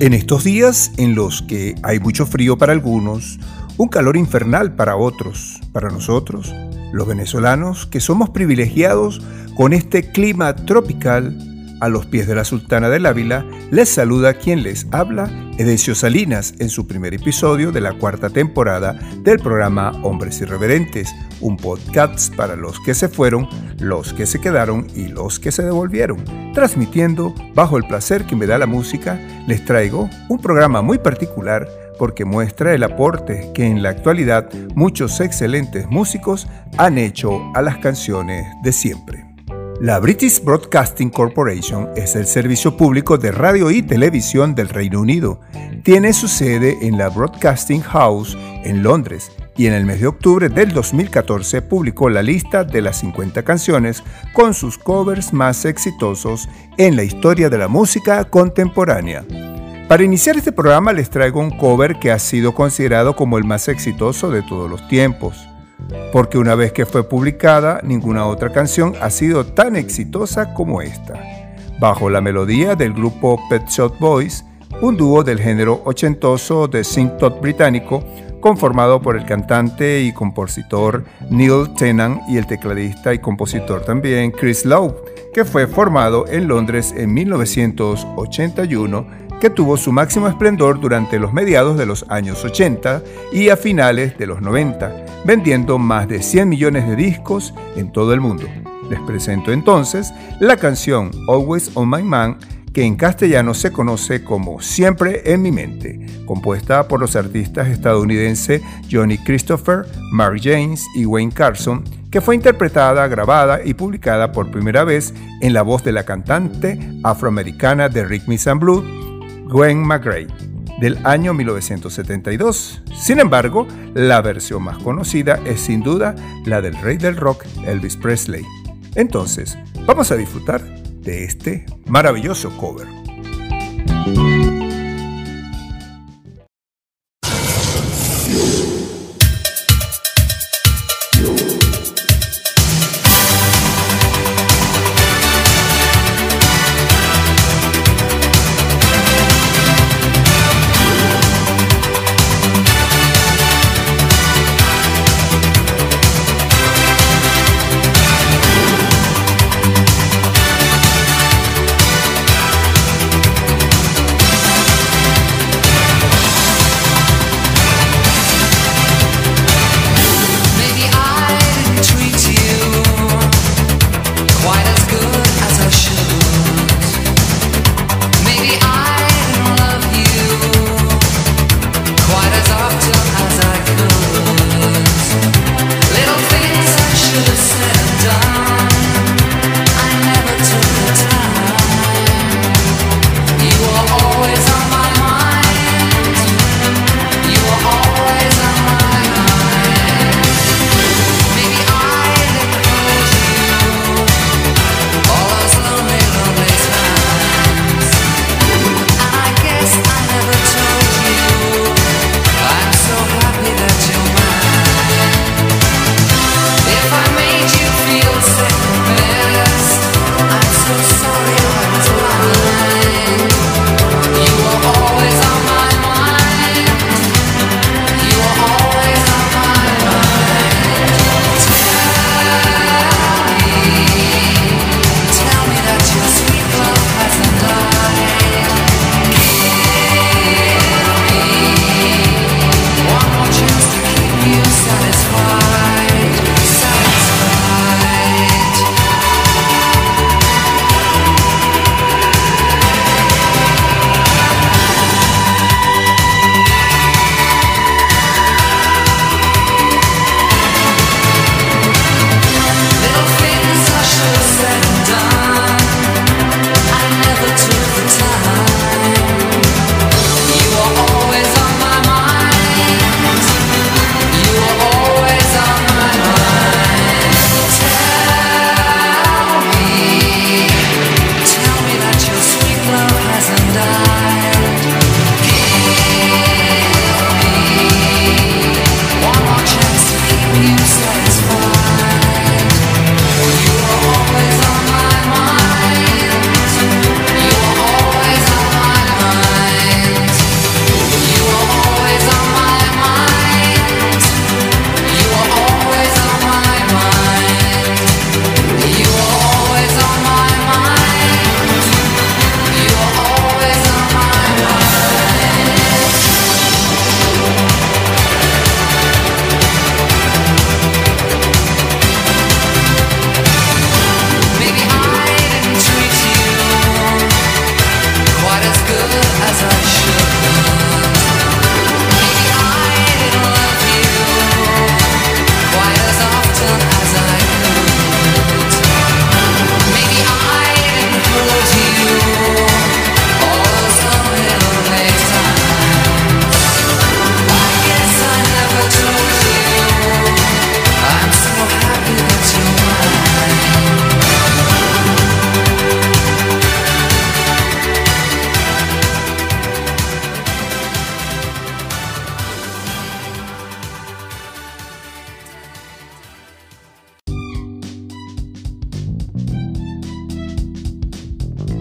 En estos días en los que hay mucho frío para algunos, un calor infernal para otros, para nosotros, los venezolanos que somos privilegiados con este clima tropical, a los pies de la Sultana del Ávila, les saluda quien les habla, Edesio Salinas, en su primer episodio de la cuarta temporada del programa Hombres Irreverentes, un podcast para los que se fueron, los que se quedaron y los que se devolvieron. Transmitiendo, bajo el placer que me da la música, les traigo un programa muy particular porque muestra el aporte que en la actualidad muchos excelentes músicos han hecho a las canciones de siempre. La British Broadcasting Corporation es el servicio público de radio y televisión del Reino Unido. Tiene su sede en la Broadcasting House en Londres y en el mes de octubre del 2014 publicó la lista de las 50 canciones con sus covers más exitosos en la historia de la música contemporánea. Para iniciar este programa les traigo un cover que ha sido considerado como el más exitoso de todos los tiempos porque una vez que fue publicada, ninguna otra canción ha sido tan exitosa como esta. Bajo la melodía del grupo Pet Shop Boys, un dúo del género ochentoso de synth británico, conformado por el cantante y compositor Neil Tennant y el tecladista y compositor también Chris Lowe, que fue formado en Londres en 1981 que tuvo su máximo esplendor durante los mediados de los años 80 y a finales de los 90, vendiendo más de 100 millones de discos en todo el mundo. Les presento entonces la canción Always on My Man, que en castellano se conoce como Siempre en mi mente, compuesta por los artistas estadounidenses Johnny Christopher, Mary James y Wayne Carson, que fue interpretada, grabada y publicada por primera vez en la voz de la cantante afroamericana de Rick and Blue, Gwen McGray, del año 1972. Sin embargo, la versión más conocida es sin duda la del rey del rock, Elvis Presley. Entonces, vamos a disfrutar de este maravilloso cover.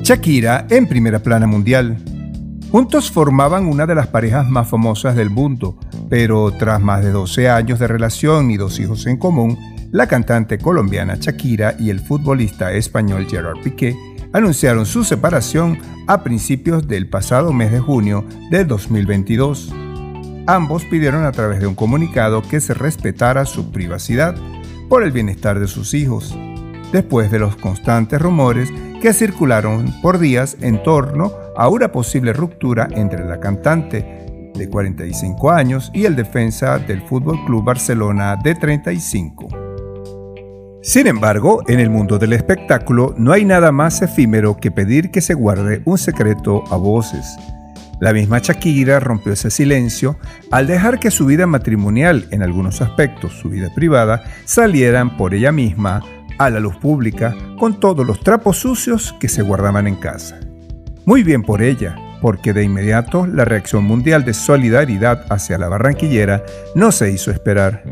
Shakira en primera plana mundial. Juntos formaban una de las parejas más famosas del mundo, pero tras más de 12 años de relación y dos hijos en común, la cantante colombiana Shakira y el futbolista español Gerard Piqué anunciaron su separación a principios del pasado mes de junio del 2022. Ambos pidieron a través de un comunicado que se respetara su privacidad por el bienestar de sus hijos, después de los constantes rumores que circularon por días en torno a una posible ruptura entre la cantante de 45 años y el defensa del Fútbol Club Barcelona de 35. Sin embargo, en el mundo del espectáculo no hay nada más efímero que pedir que se guarde un secreto a voces. La misma Shakira rompió ese silencio al dejar que su vida matrimonial, en algunos aspectos su vida privada, salieran por ella misma a la luz pública con todos los trapos sucios que se guardaban en casa. Muy bien por ella, porque de inmediato la reacción mundial de solidaridad hacia la barranquillera no se hizo esperar.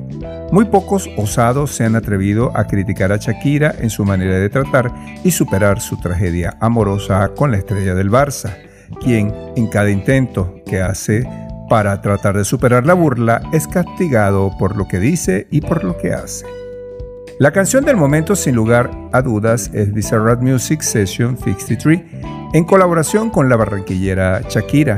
Muy pocos osados se han atrevido a criticar a Shakira en su manera de tratar y superar su tragedia amorosa con la estrella del Barça, quien en cada intento que hace para tratar de superar la burla es castigado por lo que dice y por lo que hace. La canción del momento sin lugar a dudas es Bizarrap Music Session 63 en colaboración con la barranquillera Shakira,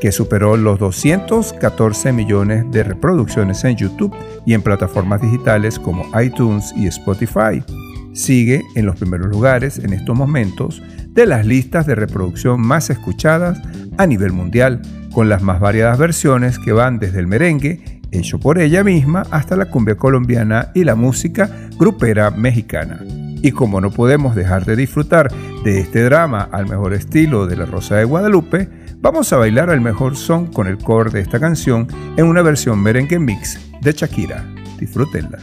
que superó los 214 millones de reproducciones en YouTube y en plataformas digitales como iTunes y Spotify. Sigue en los primeros lugares en estos momentos de las listas de reproducción más escuchadas a nivel mundial, con las más variadas versiones que van desde el merengue hecho por ella misma hasta la cumbia colombiana y la música grupera mexicana. Y como no podemos dejar de disfrutar de este drama al mejor estilo de La Rosa de Guadalupe, vamos a bailar al mejor son con el core de esta canción en una versión merengue mix de Shakira. Disfrútenla.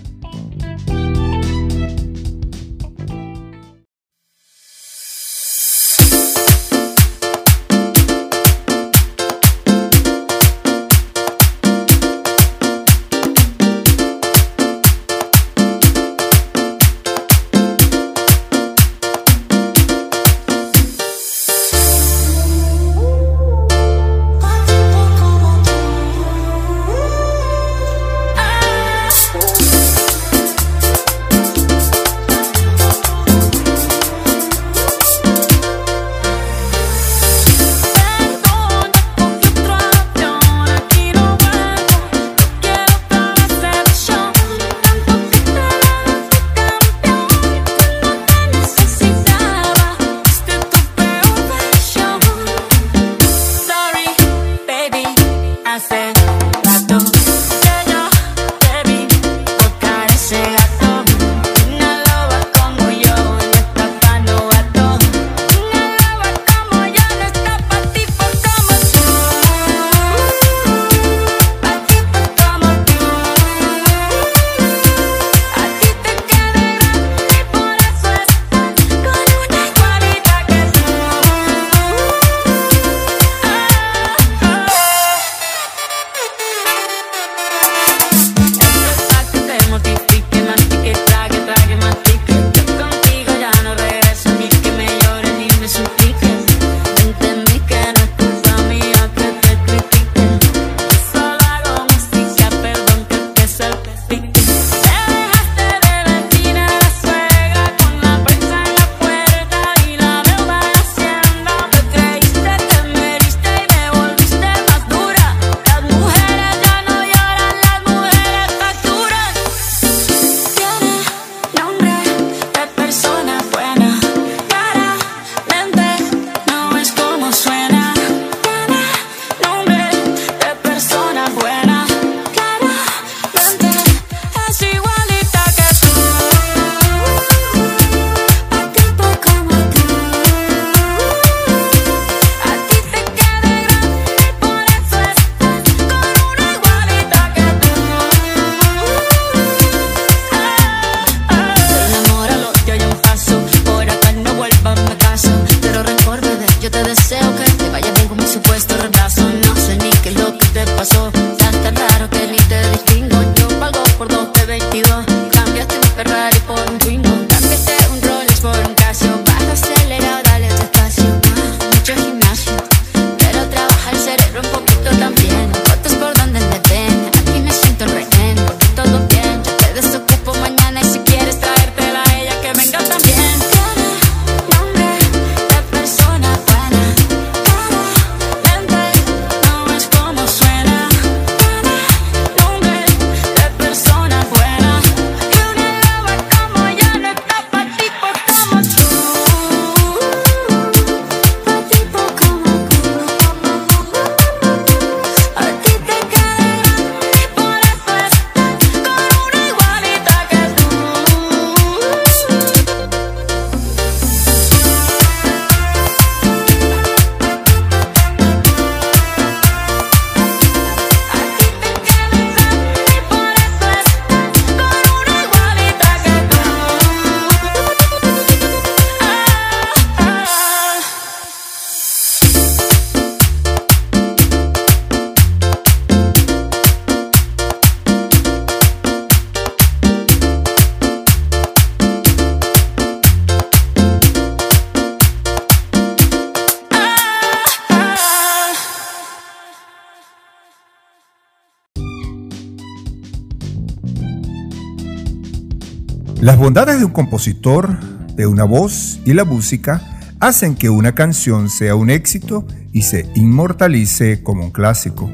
Las bondades de un compositor, de una voz y la música hacen que una canción sea un éxito y se inmortalice como un clásico.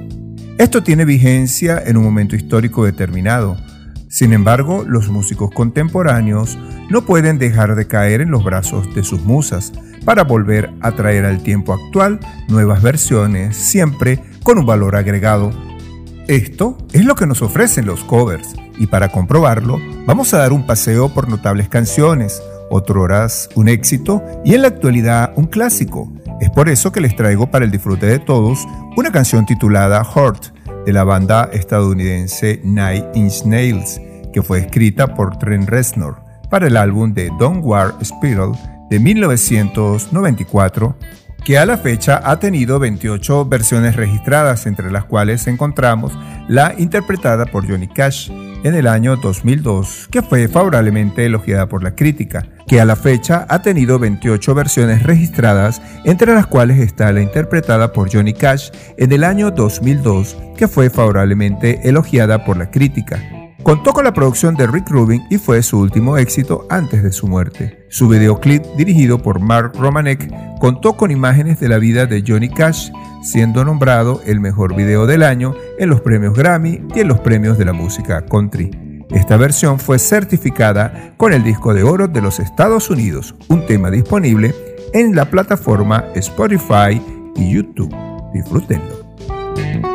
Esto tiene vigencia en un momento histórico determinado. Sin embargo, los músicos contemporáneos no pueden dejar de caer en los brazos de sus musas para volver a traer al tiempo actual nuevas versiones, siempre con un valor agregado. Esto es lo que nos ofrecen los covers, y para comprobarlo, vamos a dar un paseo por notables canciones, horas un éxito y en la actualidad un clásico. Es por eso que les traigo para el disfrute de todos una canción titulada Heart de la banda estadounidense Nine Inch Nails, que fue escrita por Trent Reznor para el álbum de Don't War Spiral de 1994, que a la fecha ha tenido 28 versiones registradas, entre las cuales encontramos la interpretada por Johnny Cash en el año 2002, que fue favorablemente elogiada por la crítica, que a la fecha ha tenido 28 versiones registradas, entre las cuales está la interpretada por Johnny Cash en el año 2002, que fue favorablemente elogiada por la crítica. Contó con la producción de Rick Rubin y fue su último éxito antes de su muerte. Su videoclip, dirigido por Mark Romanek, contó con imágenes de la vida de Johnny Cash, siendo nombrado el mejor video del año en los premios Grammy y en los premios de la música country. Esta versión fue certificada con el disco de oro de los Estados Unidos, un tema disponible en la plataforma Spotify y YouTube. Disfrútenlo.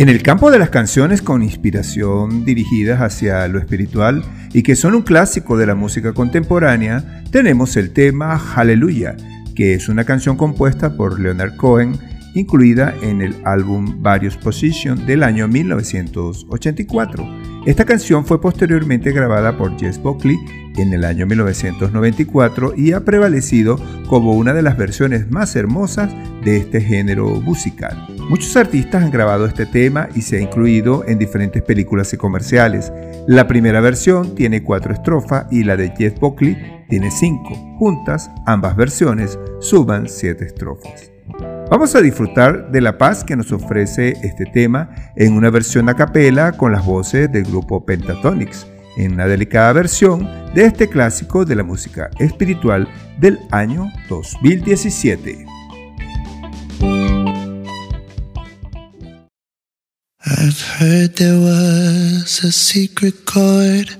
En el campo de las canciones con inspiración dirigidas hacia lo espiritual y que son un clásico de la música contemporánea, tenemos el tema Hallelujah, que es una canción compuesta por Leonard Cohen, incluida en el álbum Various Position del año 1984. Esta canción fue posteriormente grabada por Jess Buckley en el año 1994 y ha prevalecido como una de las versiones más hermosas de este género musical. Muchos artistas han grabado este tema y se ha incluido en diferentes películas y comerciales. La primera versión tiene cuatro estrofas y la de Jeff Buckley tiene cinco. Juntas, ambas versiones suban siete estrofas. Vamos a disfrutar de la paz que nos ofrece este tema en una versión a capela con las voces del grupo Pentatonix, en una delicada versión de este clásico de la música espiritual del año 2017. I've heard there was a secret chord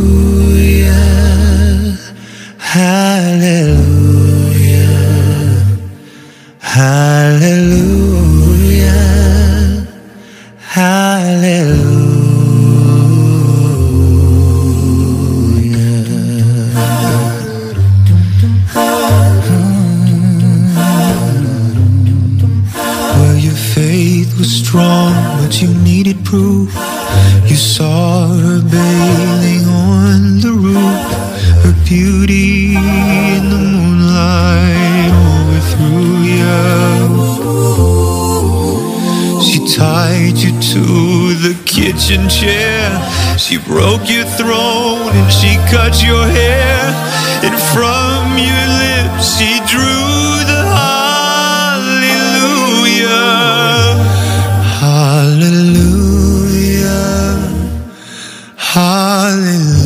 Hallelujah. Hallelujah. Well, your faith was strong, but you needed proof. You saw her bathing on the roof, her beauty tied you to the kitchen chair. She broke your throne and she cut your hair. And from your lips she drew the hallelujah. Hallelujah. Hallelujah.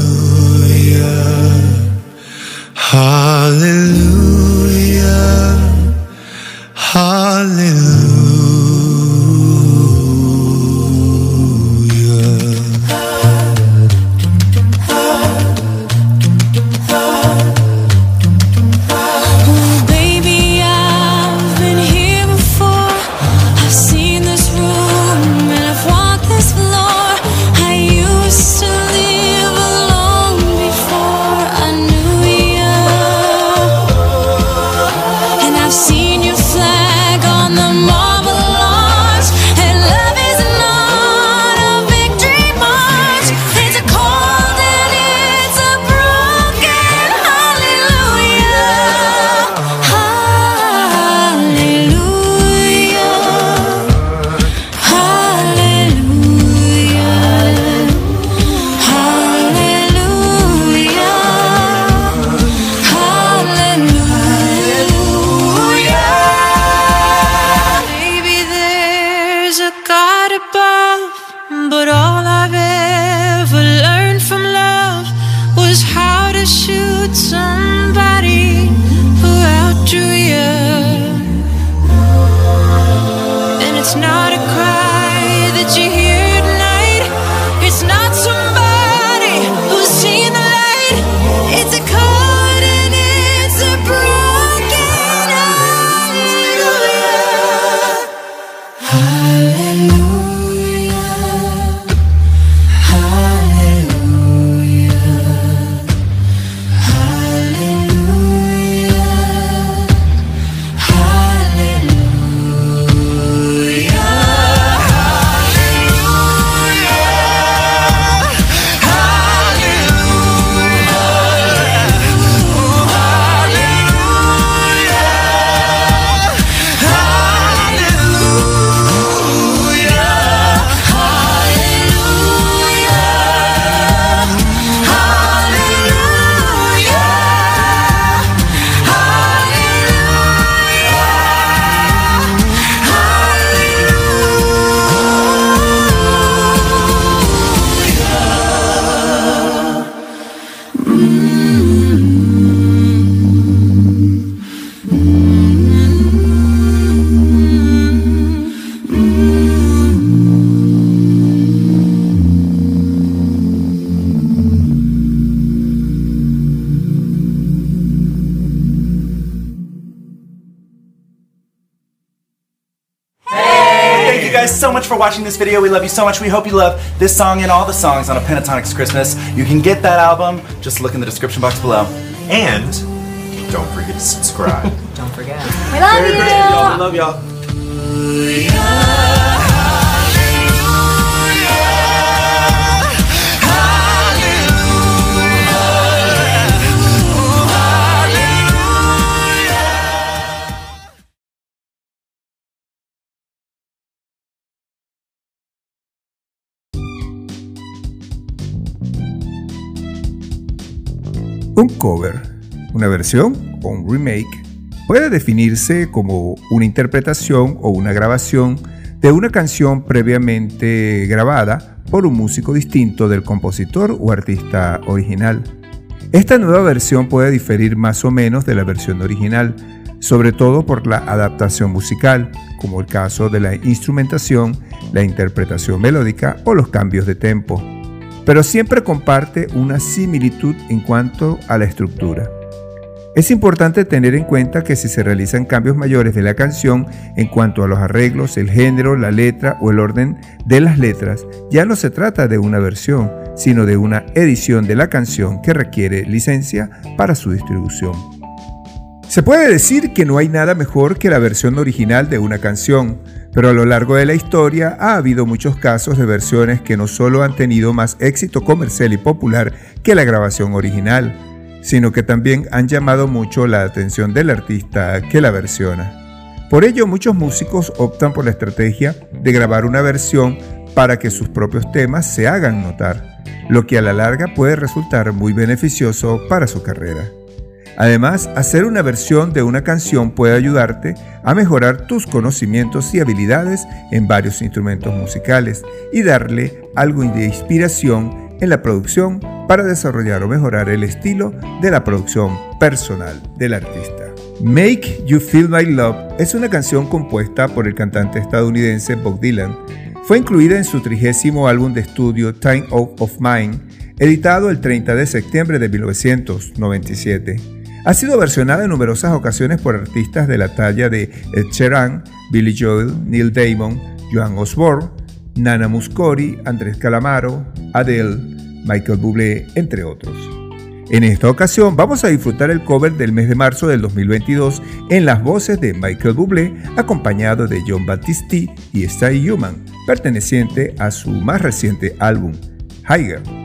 Much for watching this video. We love you so much. We hope you love this song and all the songs on a Pentatonics Christmas. You can get that album. Just look in the description box below. And don't forget to subscribe. Don't forget. We love you. Y'all, we love y'all. Una versión o un remake puede definirse como una interpretación o una grabación de una canción previamente grabada por un músico distinto del compositor o artista original. Esta nueva versión puede diferir más o menos de la versión original, sobre todo por la adaptación musical, como el caso de la instrumentación, la interpretación melódica o los cambios de tempo pero siempre comparte una similitud en cuanto a la estructura. Es importante tener en cuenta que si se realizan cambios mayores de la canción en cuanto a los arreglos, el género, la letra o el orden de las letras, ya no se trata de una versión, sino de una edición de la canción que requiere licencia para su distribución. Se puede decir que no hay nada mejor que la versión original de una canción, pero a lo largo de la historia ha habido muchos casos de versiones que no solo han tenido más éxito comercial y popular que la grabación original, sino que también han llamado mucho la atención del artista que la versiona. Por ello, muchos músicos optan por la estrategia de grabar una versión para que sus propios temas se hagan notar, lo que a la larga puede resultar muy beneficioso para su carrera. Además, hacer una versión de una canción puede ayudarte a mejorar tus conocimientos y habilidades en varios instrumentos musicales y darle algo de inspiración en la producción para desarrollar o mejorar el estilo de la producción personal del artista. Make You Feel My Love es una canción compuesta por el cantante estadounidense Bob Dylan. Fue incluida en su trigésimo álbum de estudio Time Out of Mind, editado el 30 de septiembre de 1997. Ha sido versionada en numerosas ocasiones por artistas de la talla de Ed Sheeran, Billy Joel, Neil Damon, Joan Osborne, Nana Muscori, Andrés Calamaro, Adele, Michael Bublé, entre otros. En esta ocasión vamos a disfrutar el cover del mes de marzo del 2022 en las voces de Michael Bublé acompañado de John Battisti y Stay Human, perteneciente a su más reciente álbum, Higher.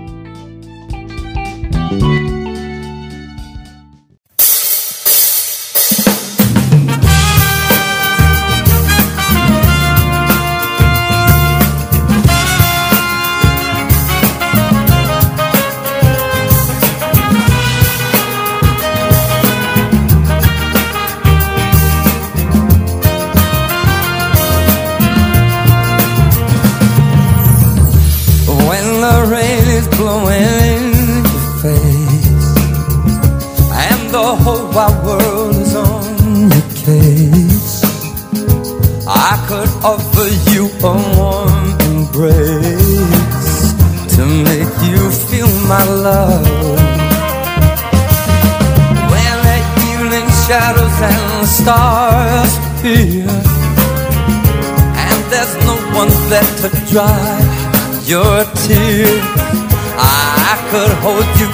Hold you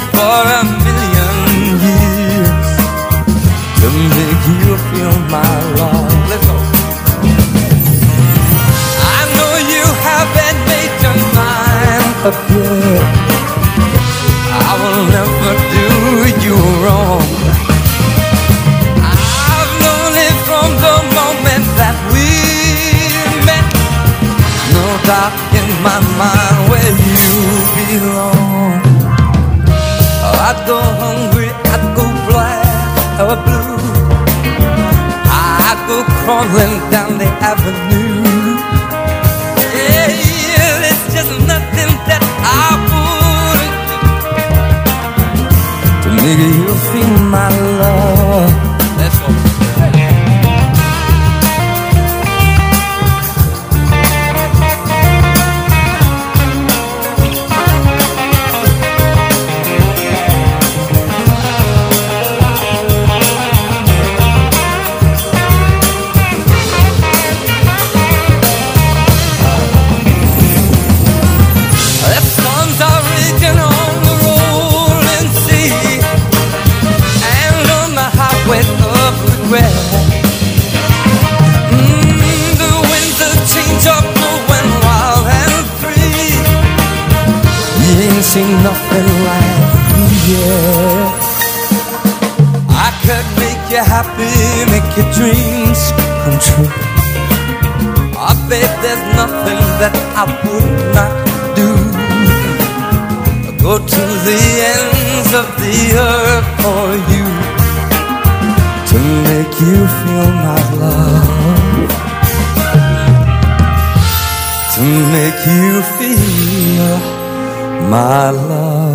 of the earth for you to make you feel my love. To make you feel my love.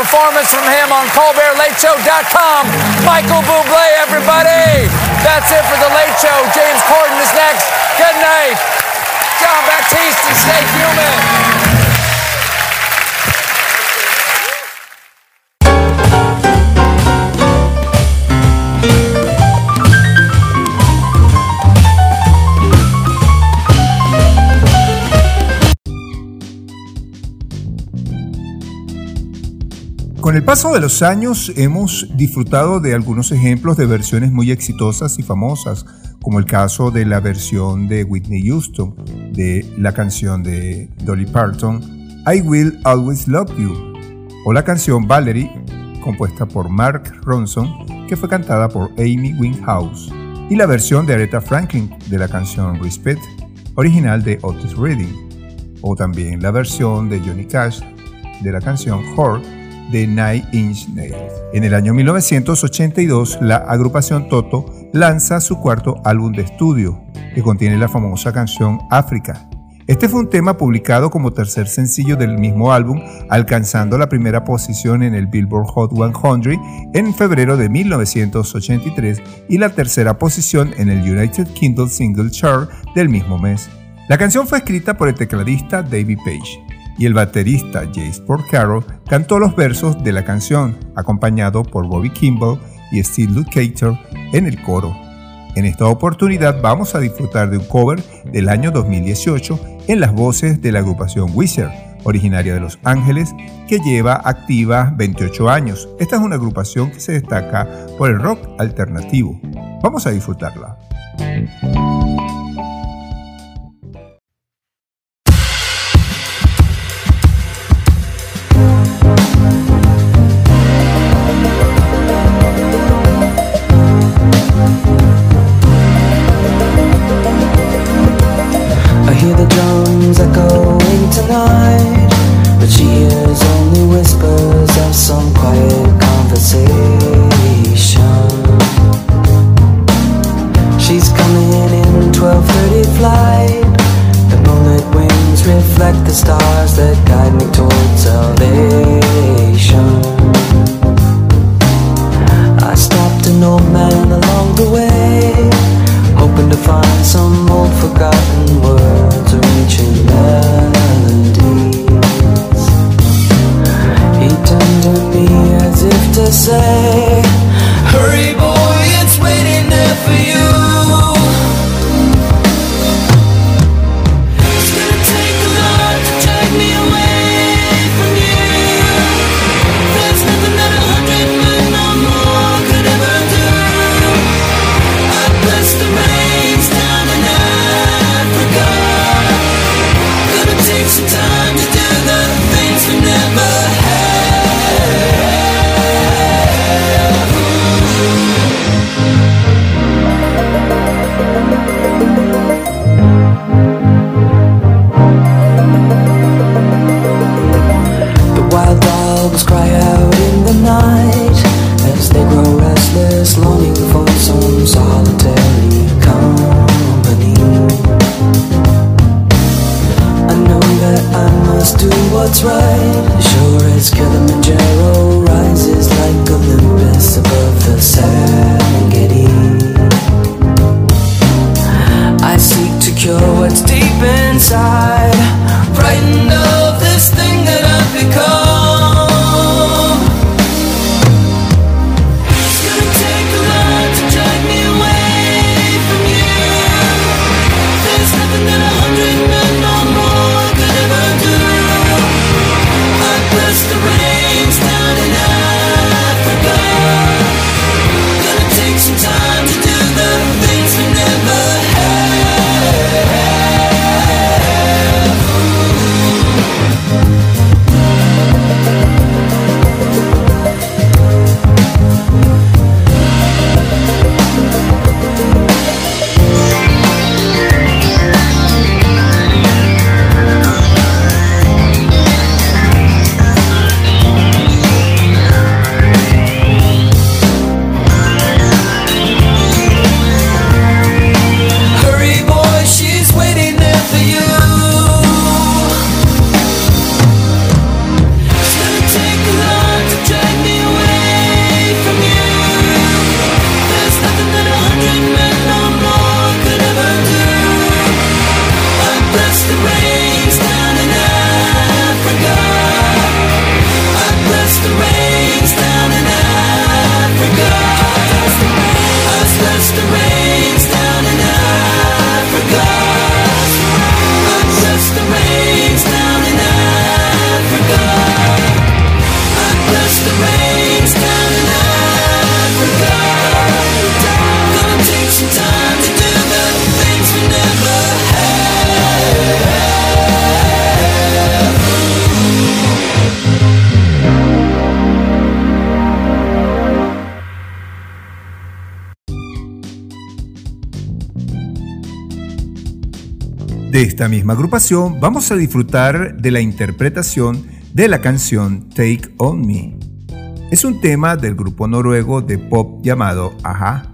Performance from him on ColbertLateShow.com. Michael Bublé, everybody. That's it for the Late Show. James Corden is next. Good night. John Baptiste stay human. Con el paso de los años hemos disfrutado de algunos ejemplos de versiones muy exitosas y famosas, como el caso de la versión de Whitney Houston de la canción de Dolly Parton, I Will Always Love You, o la canción Valerie, compuesta por Mark Ronson, que fue cantada por Amy Winehouse, y la versión de Aretha Franklin de la canción Respect, original de Otis Redding, o también la versión de Johnny Cash de la canción Whore de Nine Inch Nails. En el año 1982, la agrupación Toto lanza su cuarto álbum de estudio, que contiene la famosa canción África. Este fue un tema publicado como tercer sencillo del mismo álbum, alcanzando la primera posición en el Billboard Hot 100 en febrero de 1983 y la tercera posición en el United Kingdom Single Chart del mismo mes. La canción fue escrita por el tecladista David Page y el baterista Jace Porcaro cantó los versos de la canción, acompañado por Bobby Kimball y Steve Lukather en el coro. En esta oportunidad vamos a disfrutar de un cover del año 2018 en las voces de la agrupación Wizard, originaria de Los Ángeles, que lleva activa 28 años. Esta es una agrupación que se destaca por el rock alternativo. Vamos a disfrutarla. In flight. The moonlit wings reflect the stars that guide me towards salvation. I stopped an old man along the way, hoping to find some old forgotten words or ancient melodies. He turned to me as if to say, Hurry, what's right, sure as Kilimanjaro rises like Olympus above the Serengeti. I seek to cure what's deep inside, De esta misma agrupación vamos a disfrutar de la interpretación de la canción Take On Me. Es un tema del grupo noruego de pop llamado Aja.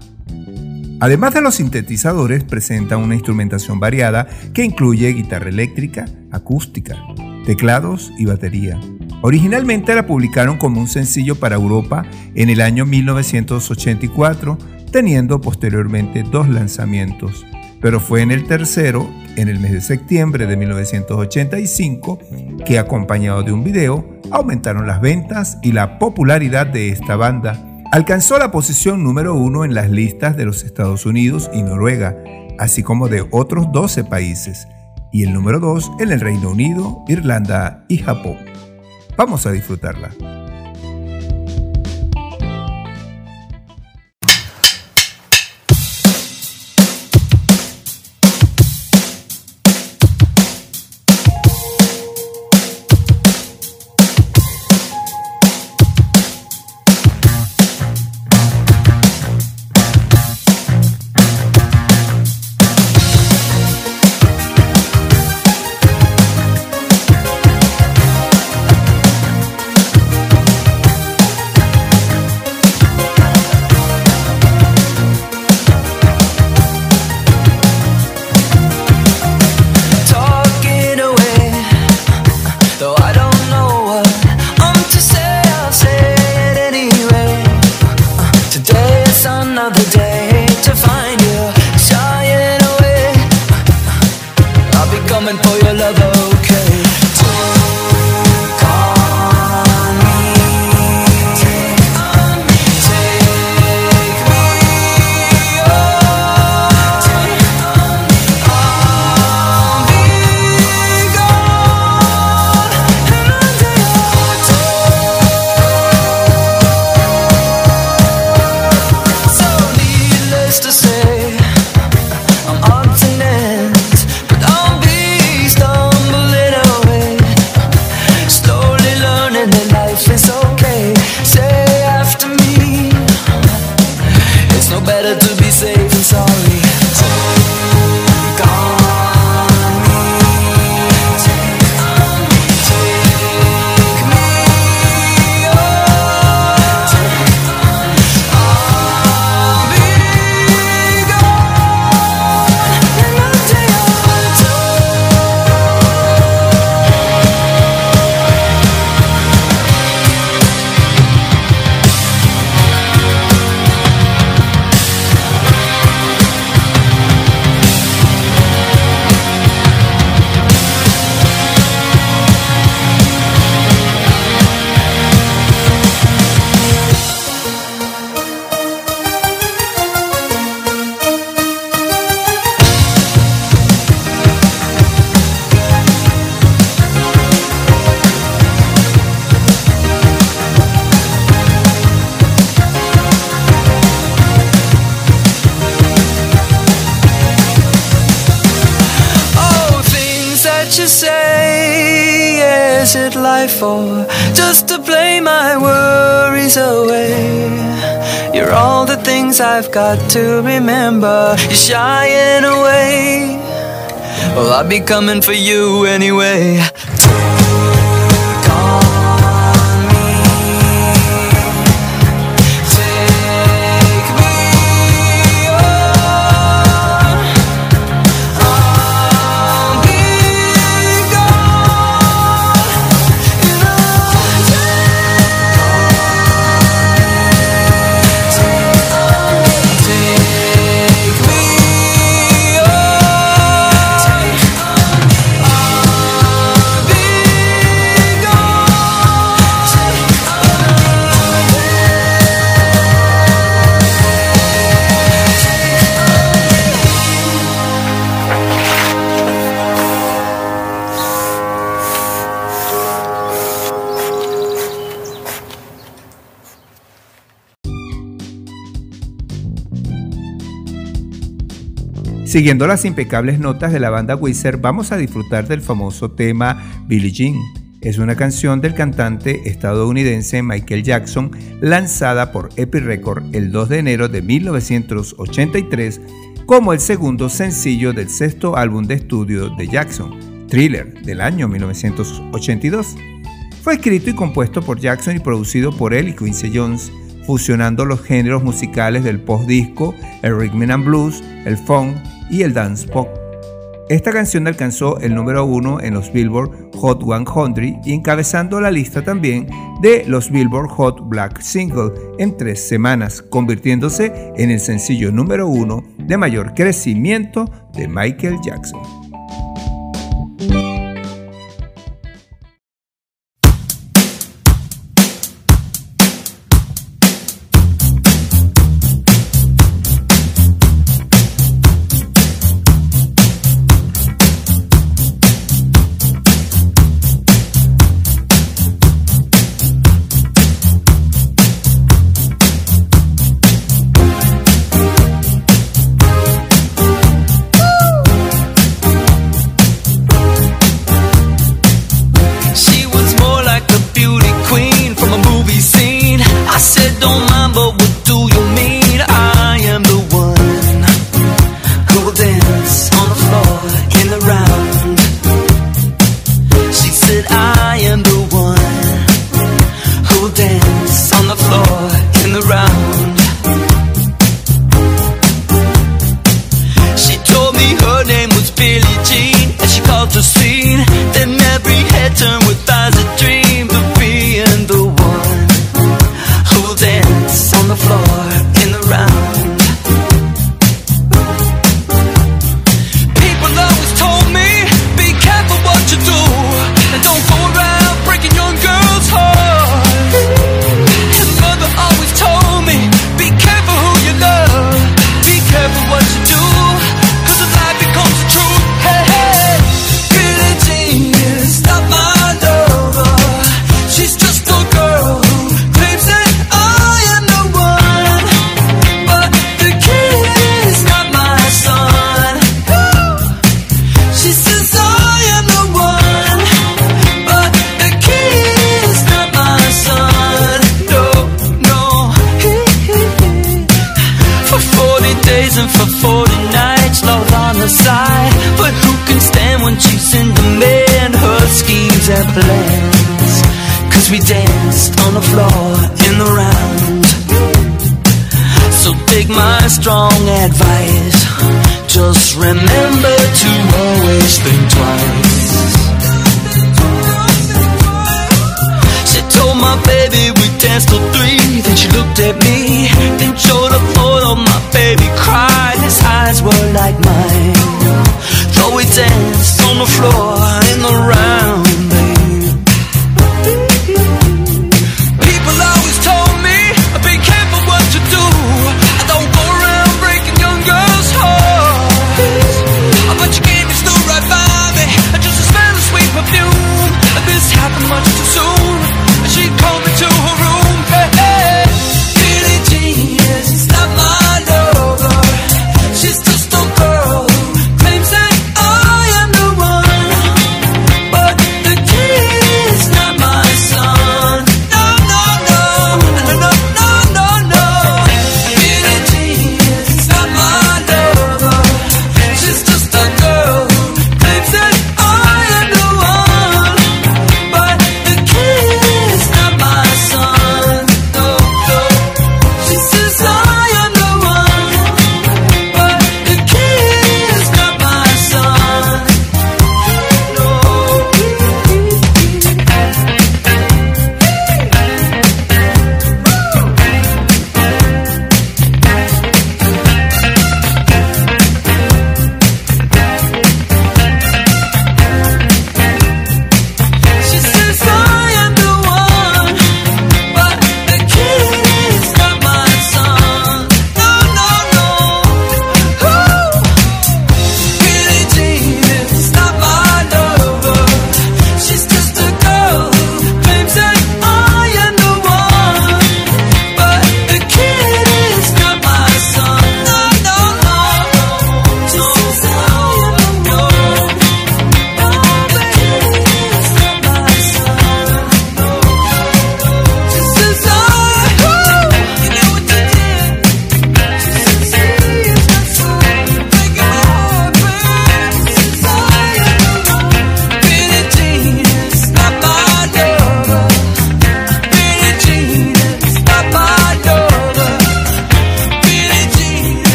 Además de los sintetizadores, presenta una instrumentación variada que incluye guitarra eléctrica, acústica, teclados y batería. Originalmente la publicaron como un sencillo para Europa en el año 1984, teniendo posteriormente dos lanzamientos, pero fue en el tercero, en el mes de septiembre de 1985, que acompañado de un video, aumentaron las ventas y la popularidad de esta banda. Alcanzó la posición número uno en las listas de los Estados Unidos y Noruega, así como de otros 12 países, y el número 2 en el Reino Unido, Irlanda y Japón. Vamos a disfrutarla. To remember. You're shying away. Well, I'll be coming for you anyway. Siguiendo las impecables notas de la banda Wizard, vamos a disfrutar del famoso tema Billie Jean. Es una canción del cantante estadounidense Michael Jackson lanzada por Epic Record el 2 de enero de 1983 como el segundo sencillo del sexto álbum de estudio de Jackson, Thriller, del año 1982. Fue escrito y compuesto por Jackson y producido por él y Quincy Jones fusionando los géneros musicales del post-disco, el rhythm and blues, el funk, y el dance pop. Esta canción alcanzó el número uno en los Billboard Hot 100 y encabezando la lista también de los Billboard Hot Black Single en tres semanas, convirtiéndose en el sencillo número uno de mayor crecimiento de Michael Jackson.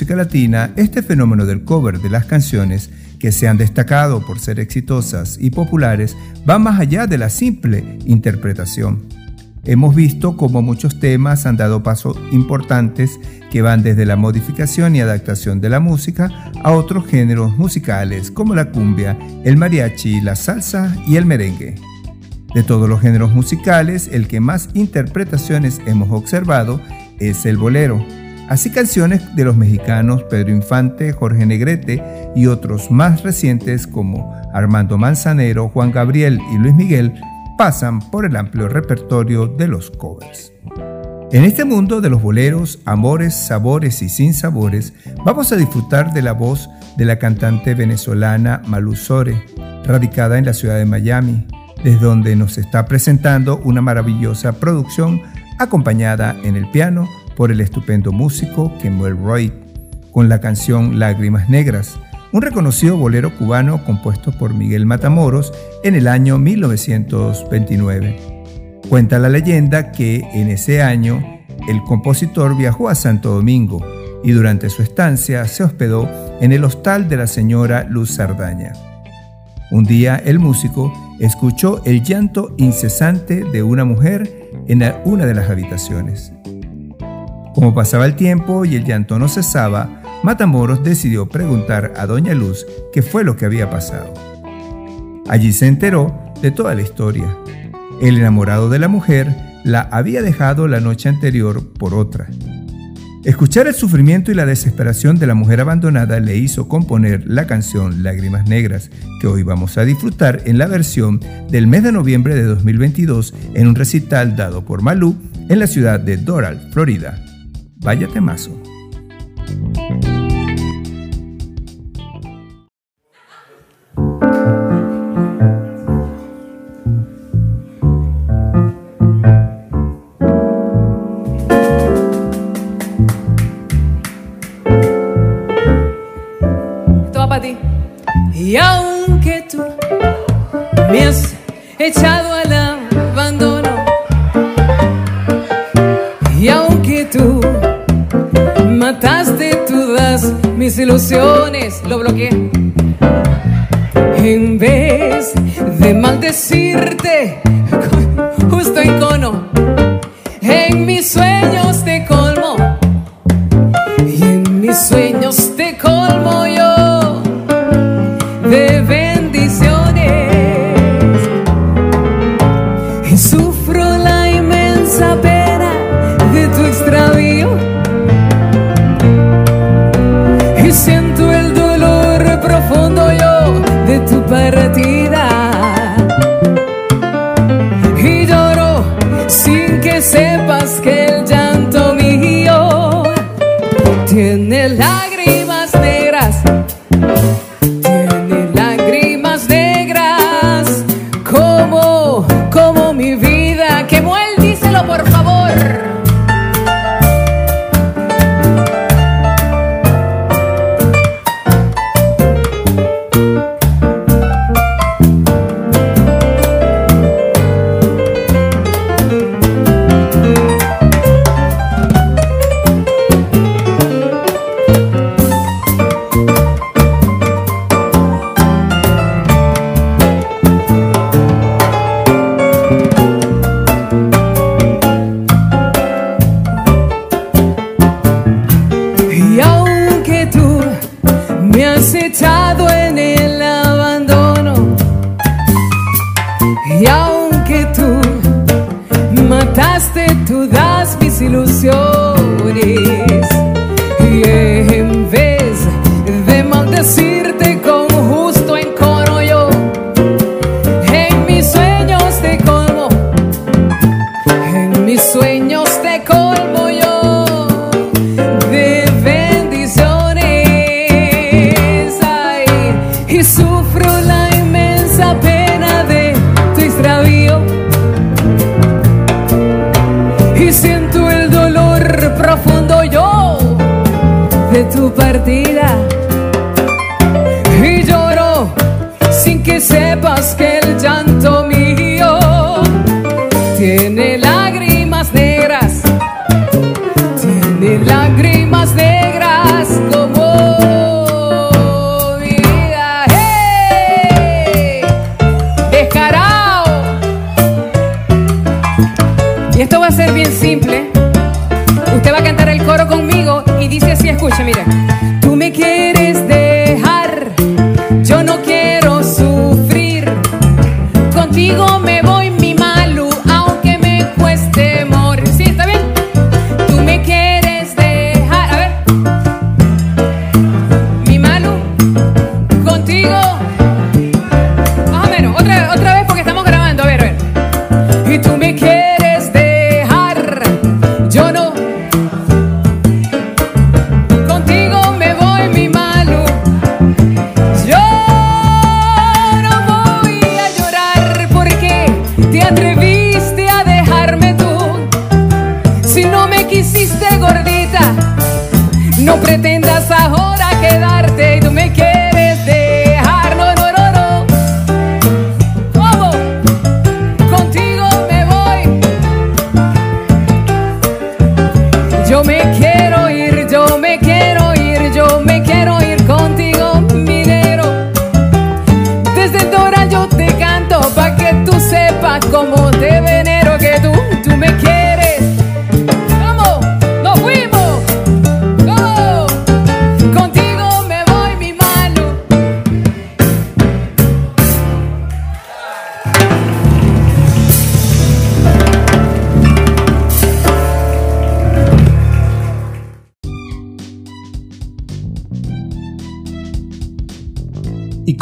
Música latina, este fenómeno del cover de las canciones que se han destacado por ser exitosas y populares va más allá de la simple interpretación. Hemos visto cómo muchos temas han dado pasos importantes que van desde la modificación y adaptación de la música a otros géneros musicales como la cumbia, el mariachi, la salsa y el merengue. De todos los géneros musicales, el que más interpretaciones hemos observado es el bolero. Así canciones de los mexicanos Pedro Infante, Jorge Negrete y otros más recientes como Armando Manzanero, Juan Gabriel y Luis Miguel pasan por el amplio repertorio de los covers. En este mundo de los boleros, amores, sabores y sinsabores, vamos a disfrutar de la voz de la cantante venezolana Malú Sore, radicada en la ciudad de Miami, desde donde nos está presentando una maravillosa producción acompañada en el piano por el estupendo músico Kemuel Roy, con la canción Lágrimas Negras, un reconocido bolero cubano compuesto por Miguel Matamoros en el año 1929. Cuenta la leyenda que en ese año el compositor viajó a Santo Domingo y durante su estancia se hospedó en el hostal de la señora Luz Sardaña. Un día el músico escuchó el llanto incesante de una mujer en una de las habitaciones. Como pasaba el tiempo y el llanto no cesaba, Matamoros decidió preguntar a Doña Luz qué fue lo que había pasado. Allí se enteró de toda la historia. El enamorado de la mujer la había dejado la noche anterior por otra. Escuchar el sufrimiento y la desesperación de la mujer abandonada le hizo componer la canción Lágrimas Negras, que hoy vamos a disfrutar en la versión del mes de noviembre de 2022 en un recital dado por Malú en la ciudad de Doral, Florida. Vaya temazo. Vida. Que muel, díselo por favor.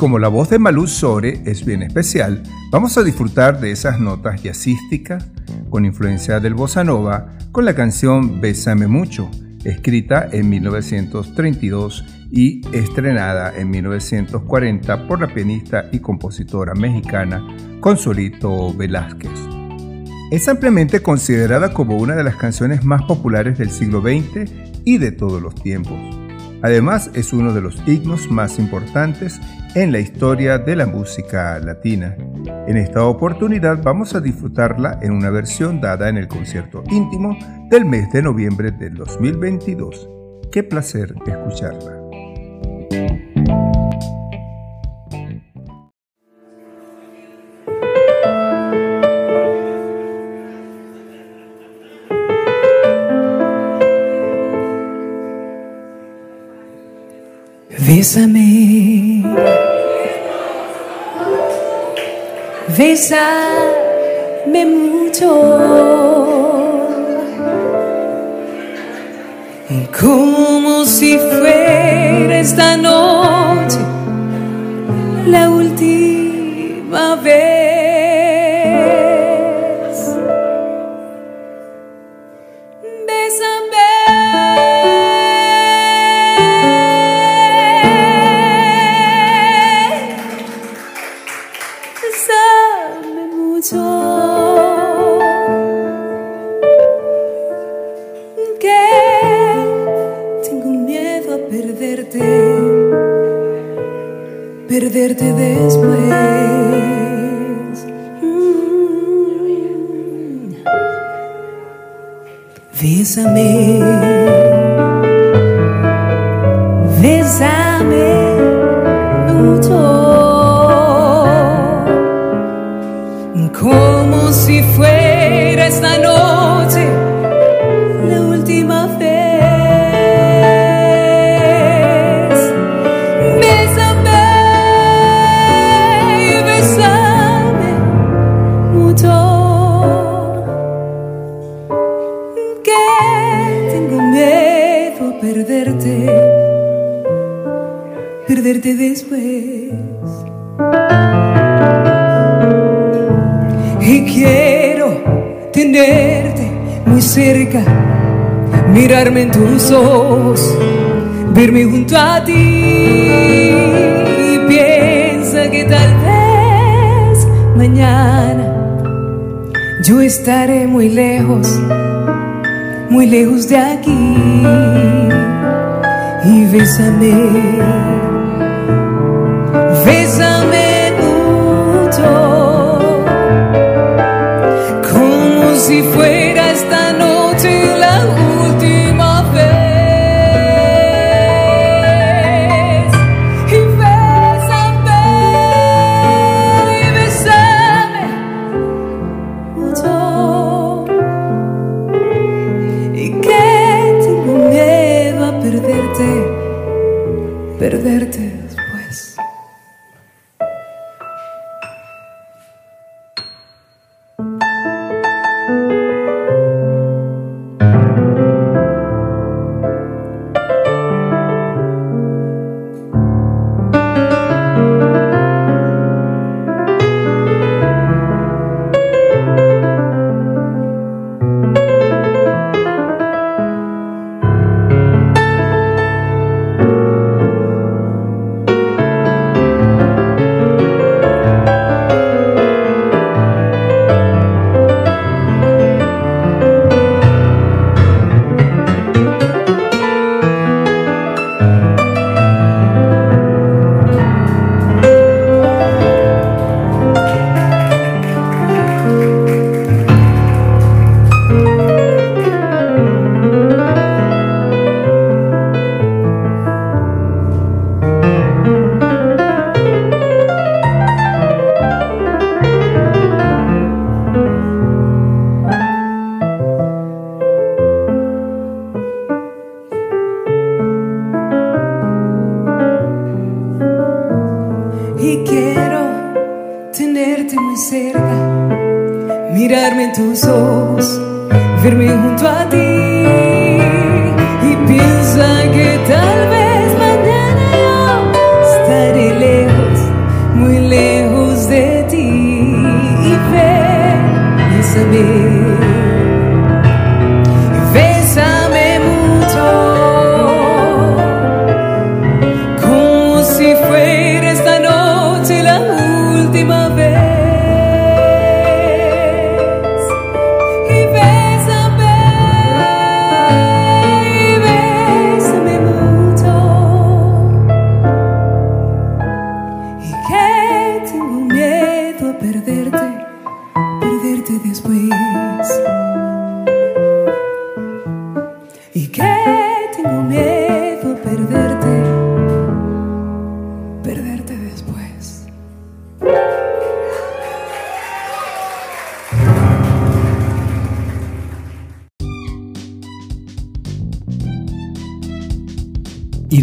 Como la voz de Malú Sore es bien especial, vamos a disfrutar de esas notas jazzísticas con influencia del bossa nova con la canción Bésame mucho, escrita en 1932 y estrenada en 1940 por la pianista y compositora mexicana Consolito Velázquez. Es ampliamente considerada como una de las canciones más populares del siglo XX y de todos los tiempos. Además, es uno de los himnos más importantes en la historia de la música latina. En esta oportunidad vamos a disfrutarla en una versión dada en el concierto íntimo del mes de noviembre del 2022. Qué placer escucharla. Bésame. Bésame mucho. Como si fuera esta noche perderte, perderte después. y quiero tenerte muy cerca, mirarme en tus ojos, verme junto a ti. Piensa que tal vez mañana yo estaré muy lejos, muy lejos de aquí. Y bésame, bésame mucho como si fuera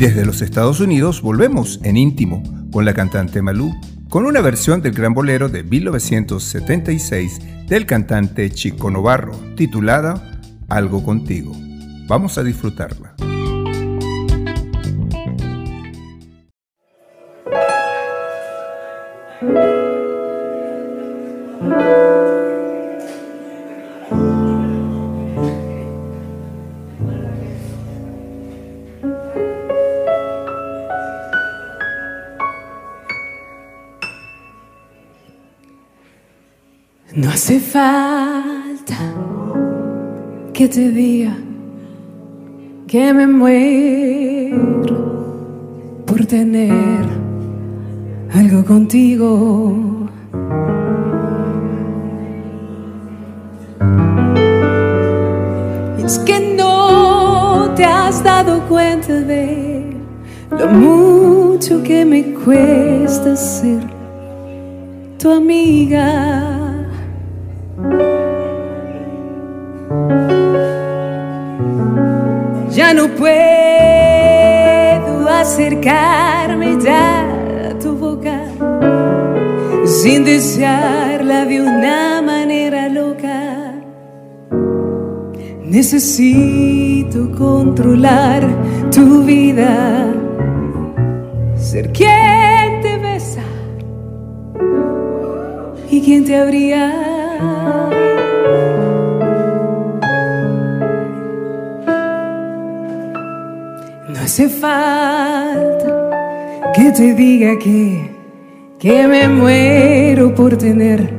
desde los Estados Unidos volvemos en íntimo con la cantante Malú, con una versión del gran bolero de 1976 del cantante Chico Novarro, titulada Algo contigo. Vamos a disfrutarla. Que te diga que me muero por tener algo contigo. Es que no te has dado cuenta de lo mucho que me cuesta ser tu amiga. Sin desearla de una manera loca. Necesito controlar tu vida, ser quien te besa y quien te abría. No hace falta que te diga que, que me muero por tener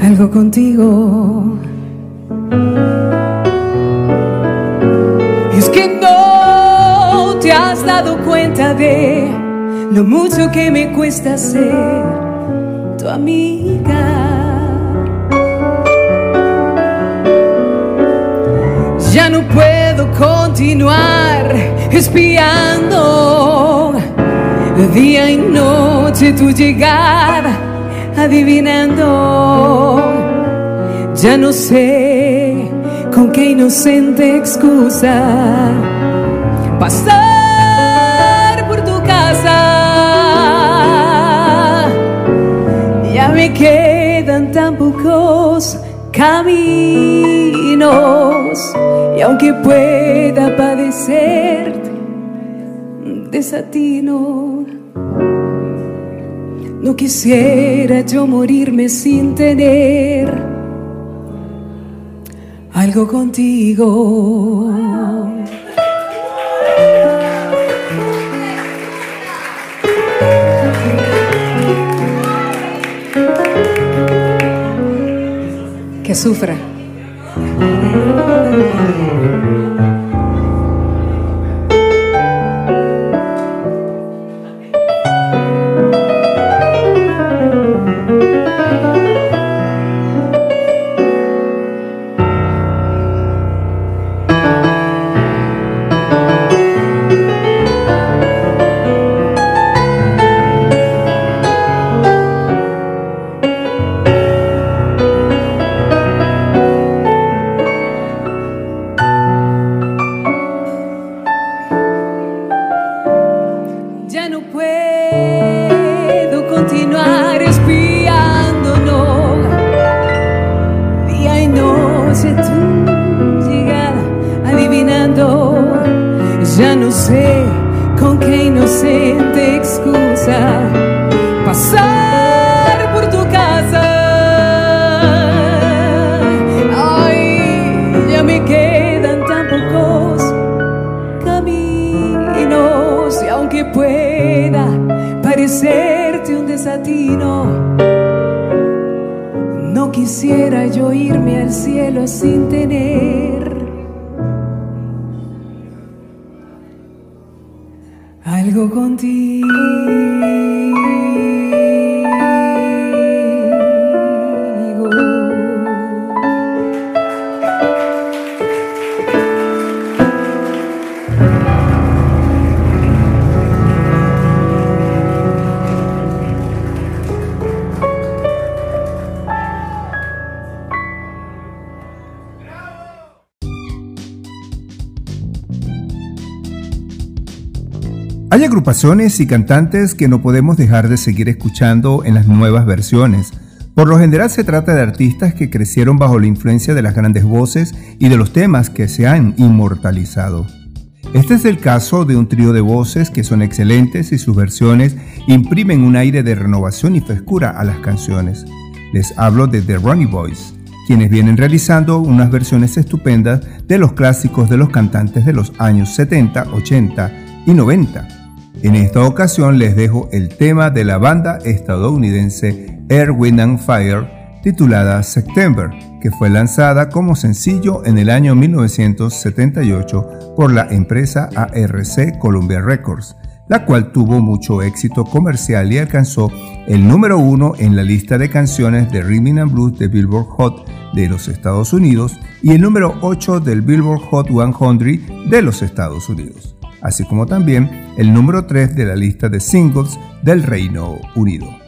algo contigo. Es que no te has dado cuenta de lo mucho que me cuesta ser tu amiga. Ya no puedo continuar espiando día y noche tu llegada adivinando. Ya no sé con qué inocente excusa pasar por tu casa. Ya me quedan tan pocos caminos y aunque pueda padecerte desatino no quisiera yo morirme sin tener algo contigo. Que sufra. Agrupaciones y cantantes que no podemos dejar de seguir escuchando en las nuevas versiones. Por lo general se trata de artistas que crecieron bajo la influencia de las grandes voces y de los temas que se han inmortalizado. Este es el caso de un trío de voces que son excelentes y sus versiones imprimen un aire de renovación y frescura a las canciones. Les hablo de The Ronnie Boys, quienes vienen realizando unas versiones estupendas de los clásicos de los cantantes de los años 70, 80 y 90. En esta ocasión les dejo el tema de la banda estadounidense Air, Wind and Fire titulada September, que fue lanzada como sencillo en el año 1978 por la empresa ARC Columbia Records, la cual tuvo mucho éxito comercial y alcanzó el número uno en la lista de canciones de Rhythm and Blues de Billboard Hot de los Estados Unidos y el número 8 del Billboard Hot 100 de los Estados Unidos, así como también el número 3 de la lista de singles del Reino Unido.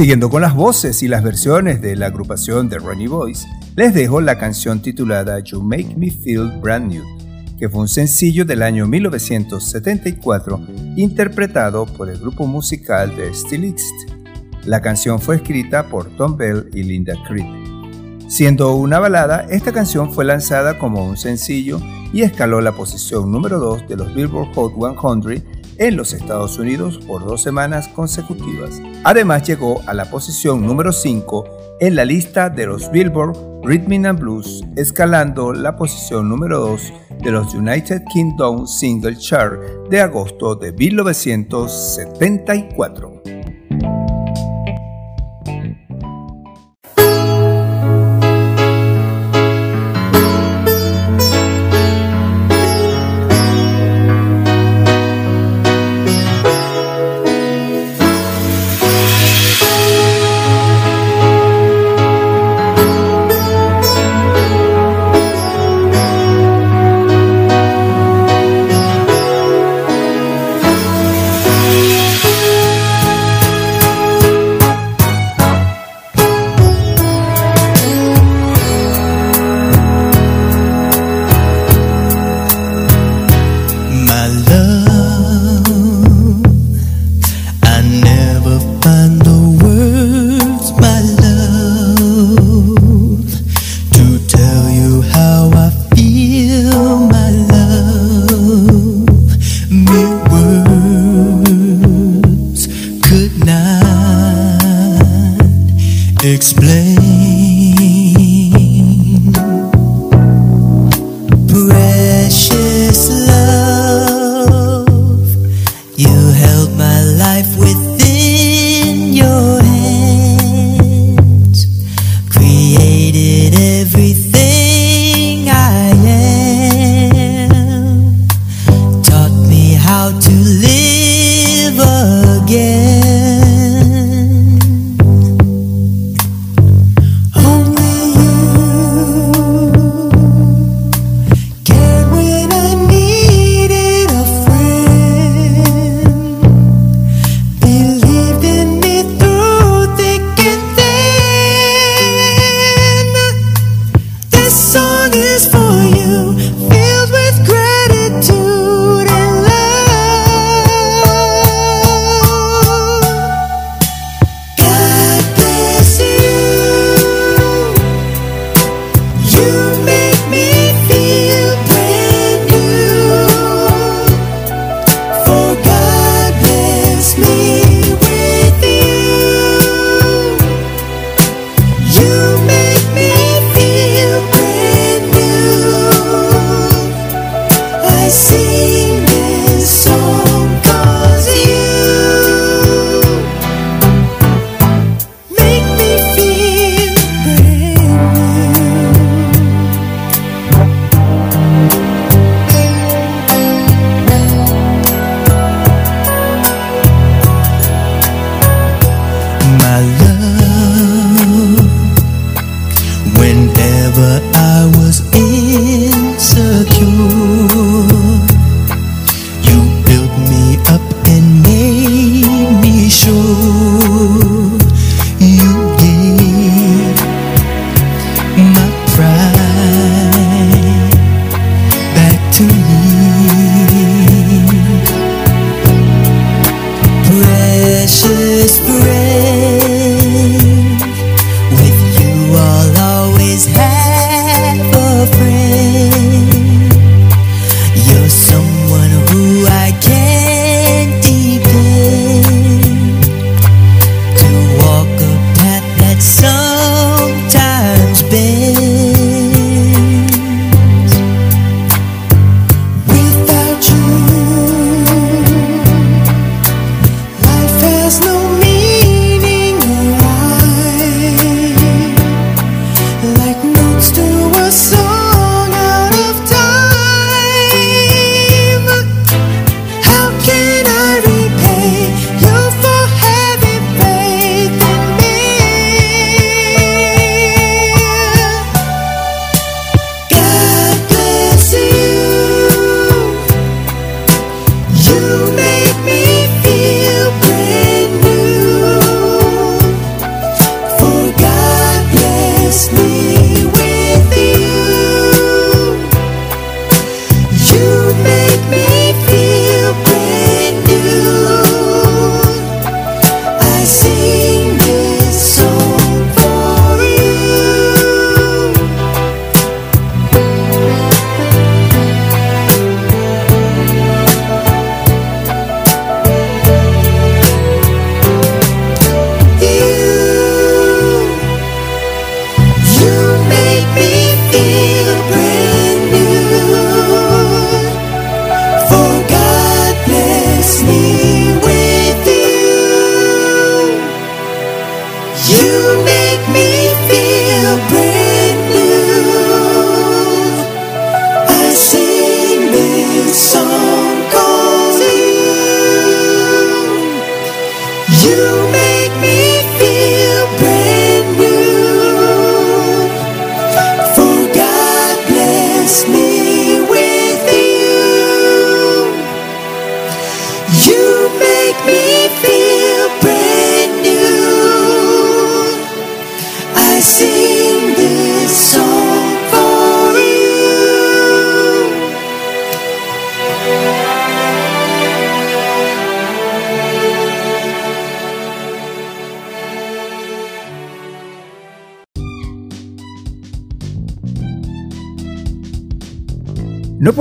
Siguiendo con las voces y las versiones de la agrupación de Ronnie Boys, les dejo la canción titulada You Make Me Feel Brand New, que fue un sencillo del año 1974 interpretado por el grupo musical The Stilists. La canción fue escrita por Tom Bell y Linda Creed. Siendo una balada, esta canción fue lanzada como un sencillo y escaló la posición número 2 de los Billboard Hot 100 en los Estados Unidos por dos semanas consecutivas. Además llegó a la posición número 5 en la lista de los Billboard Rhythm and Blues, escalando la posición número 2 de los United Kingdom Single Chart de agosto de 1974.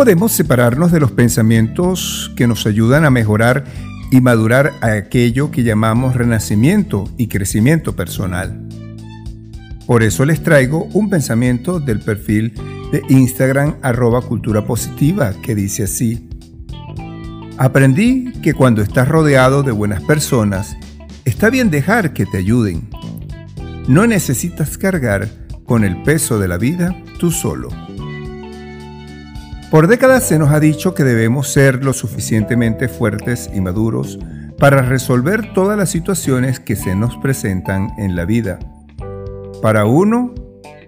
Podemos separarnos de los pensamientos que nos ayudan a mejorar y madurar a aquello que llamamos renacimiento y crecimiento personal. Por eso les traigo un pensamiento del perfil de Instagram arroba cultura positiva que dice así. Aprendí que cuando estás rodeado de buenas personas, está bien dejar que te ayuden. No necesitas cargar con el peso de la vida tú solo. Por décadas se nos ha dicho que debemos ser lo suficientemente fuertes y maduros para resolver todas las situaciones que se nos presentan en la vida. Para uno,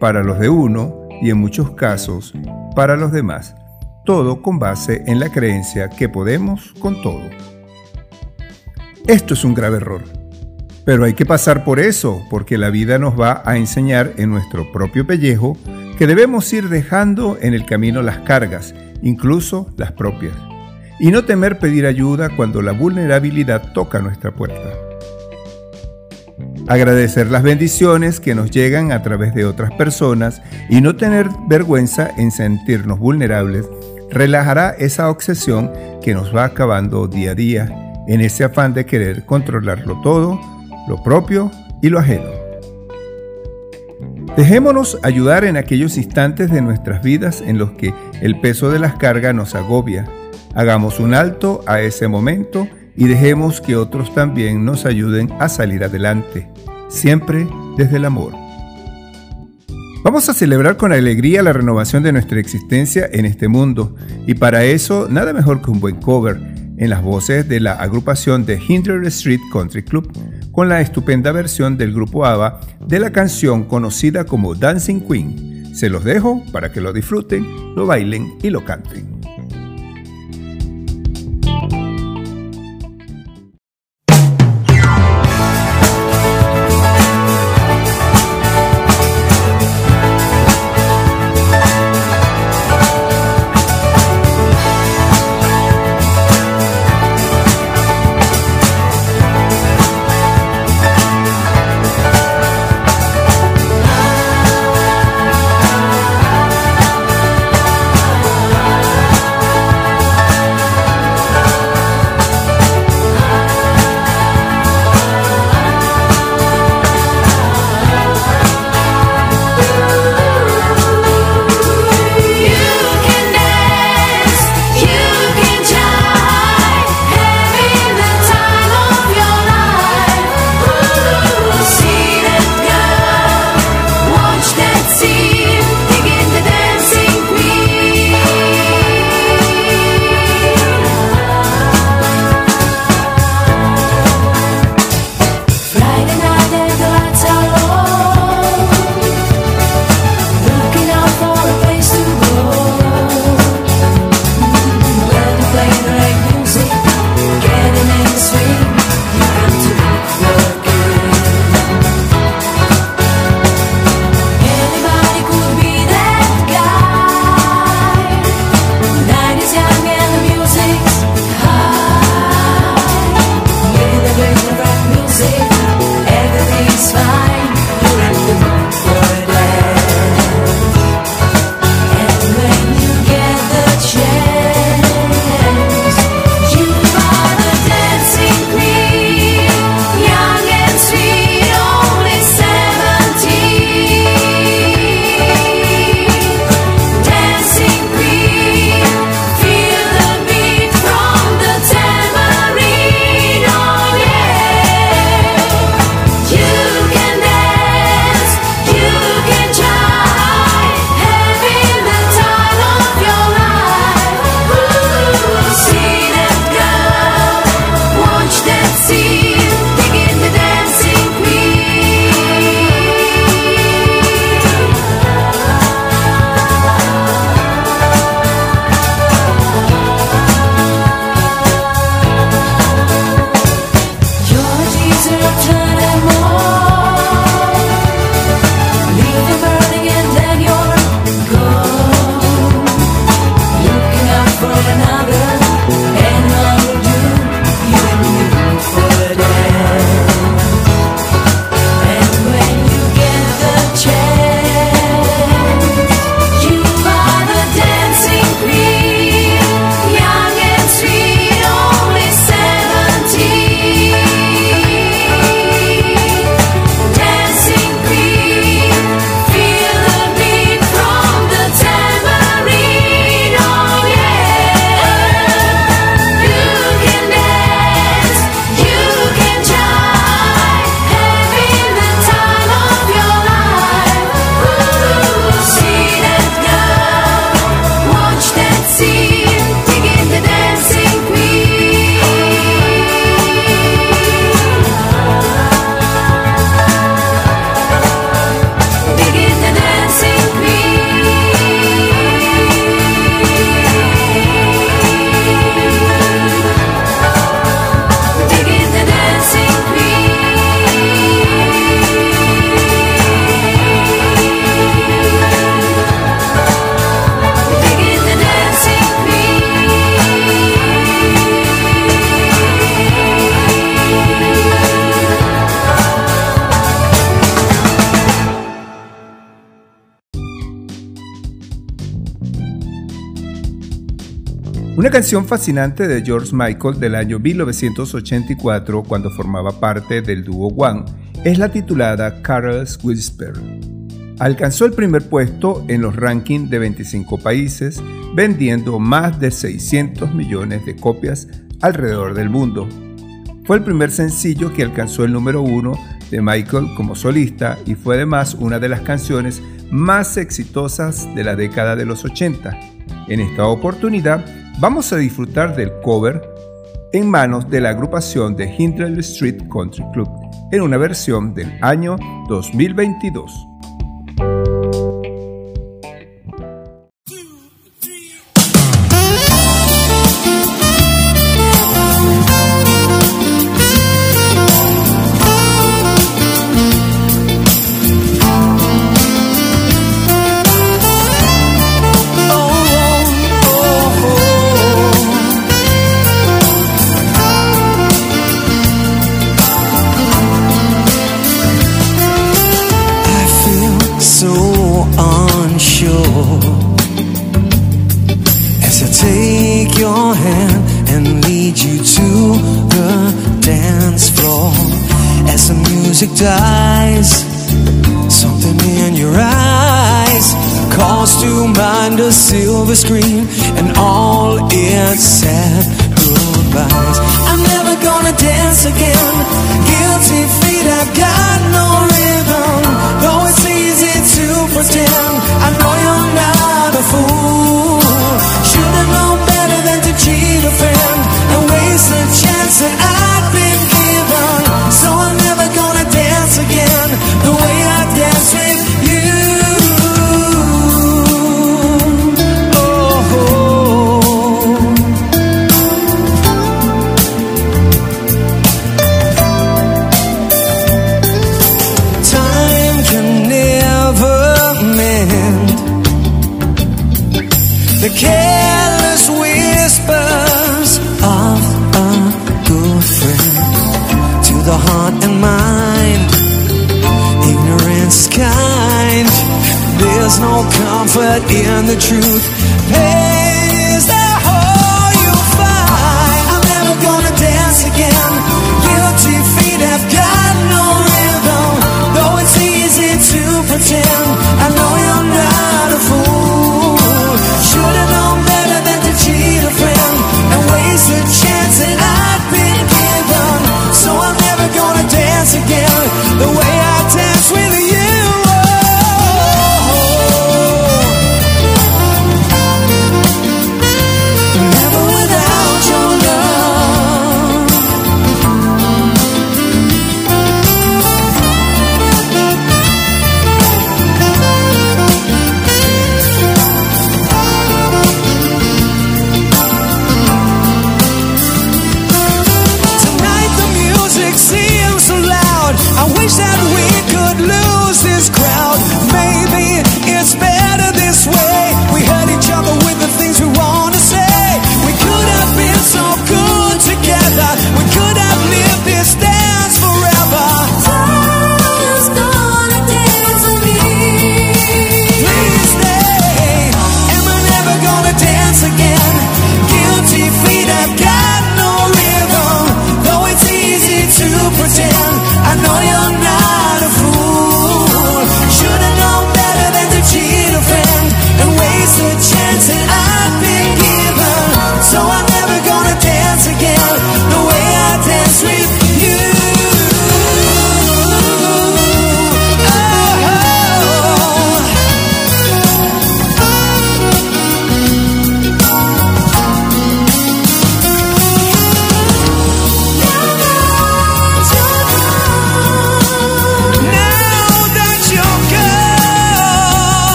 para los de uno y en muchos casos para los demás. Todo con base en la creencia que podemos con todo. Esto es un grave error. Pero hay que pasar por eso, porque la vida nos va a enseñar en nuestro propio pellejo que debemos ir dejando en el camino las cargas, incluso las propias, y no temer pedir ayuda cuando la vulnerabilidad toca nuestra puerta. Agradecer las bendiciones que nos llegan a través de otras personas y no tener vergüenza en sentirnos vulnerables relajará esa obsesión que nos va acabando día a día en ese afán de querer controlarlo todo, lo propio y lo ajeno. Dejémonos ayudar en aquellos instantes de nuestras vidas en los que el peso de las cargas nos agobia. Hagamos un alto a ese momento y dejemos que otros también nos ayuden a salir adelante, siempre desde el amor. Vamos a celebrar con alegría la renovación de nuestra existencia en este mundo y para eso nada mejor que un buen cover en las voces de la agrupación de Hindler Street Country Club con la estupenda versión del grupo ABBA de la canción conocida como Dancing Queen. Se los dejo para que lo disfruten, lo bailen y lo canten. Una canción fascinante de George Michael del año 1984 cuando formaba parte del dúo One es la titulada Carol's Whisper. Alcanzó el primer puesto en los rankings de 25 países, vendiendo más de 600 millones de copias alrededor del mundo. Fue el primer sencillo que alcanzó el número uno de Michael como solista y fue además una de las canciones más exitosas de la década de los 80. En esta oportunidad vamos a disfrutar del cover en manos de la agrupación de Hindley Street Country Club en una versión del año 2022.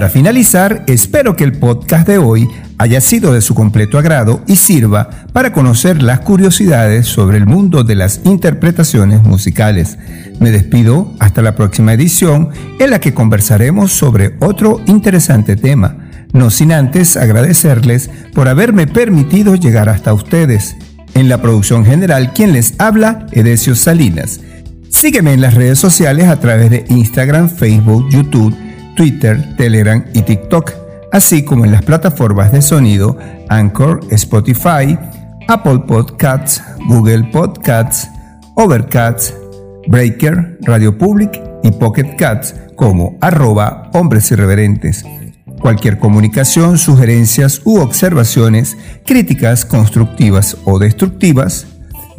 Para finalizar, espero que el podcast de hoy haya sido de su completo agrado y sirva para conocer las curiosidades sobre el mundo de las interpretaciones musicales. Me despido hasta la próxima edición en la que conversaremos sobre otro interesante tema, no sin antes agradecerles por haberme permitido llegar hasta ustedes. En la producción general, quien les habla, Edesio Salinas. Sígueme en las redes sociales a través de Instagram, Facebook, YouTube, Twitter, Telegram y TikTok, así como en las plataformas de sonido Anchor, Spotify, Apple Podcasts, Google Podcasts, Overcast, Breaker, Radio Public y Pocket Cats como arroba hombres irreverentes. Cualquier comunicación, sugerencias u observaciones, críticas constructivas o destructivas,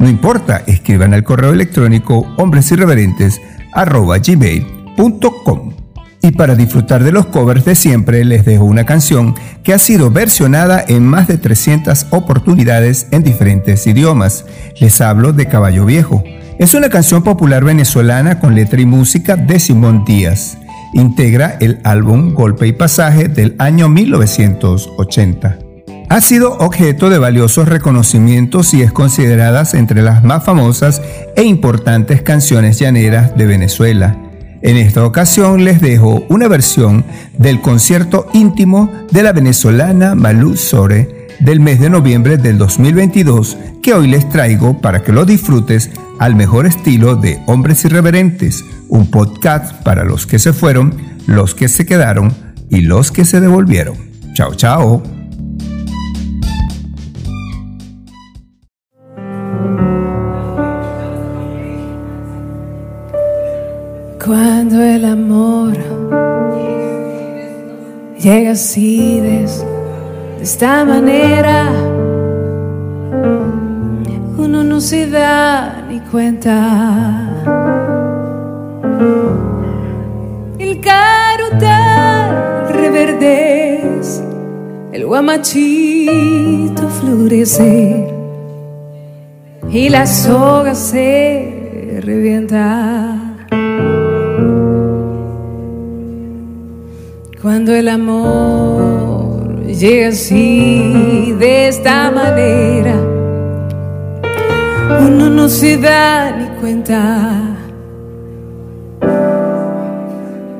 no importa, escriban al correo electrónico hombresirreverentes@gmail.com. Y para disfrutar de los covers de siempre, les dejo una canción que ha sido versionada en más de 300 oportunidades en diferentes idiomas. Les hablo de Caballo Viejo. Es una canción popular venezolana con letra y música de Simón Díaz. Integra el álbum Golpe y Pasaje del año 1980. Ha sido objeto de valiosos reconocimientos y es considerada entre las más famosas e importantes canciones llaneras de Venezuela. En esta ocasión les dejo una versión del concierto íntimo de la venezolana Malú Sore del mes de noviembre del 2022 que hoy les traigo para que lo disfrutes al mejor estilo de Hombres Irreverentes, un podcast para los que se fueron, los que se quedaron y los que se devolvieron. Chao, chao. Llega así de, de esta manera, uno no se da ni cuenta. El carutal reverdece, el guamachito florece y la soga se revienta. Cuando el amor llega así, de esta manera, uno no se da ni cuenta.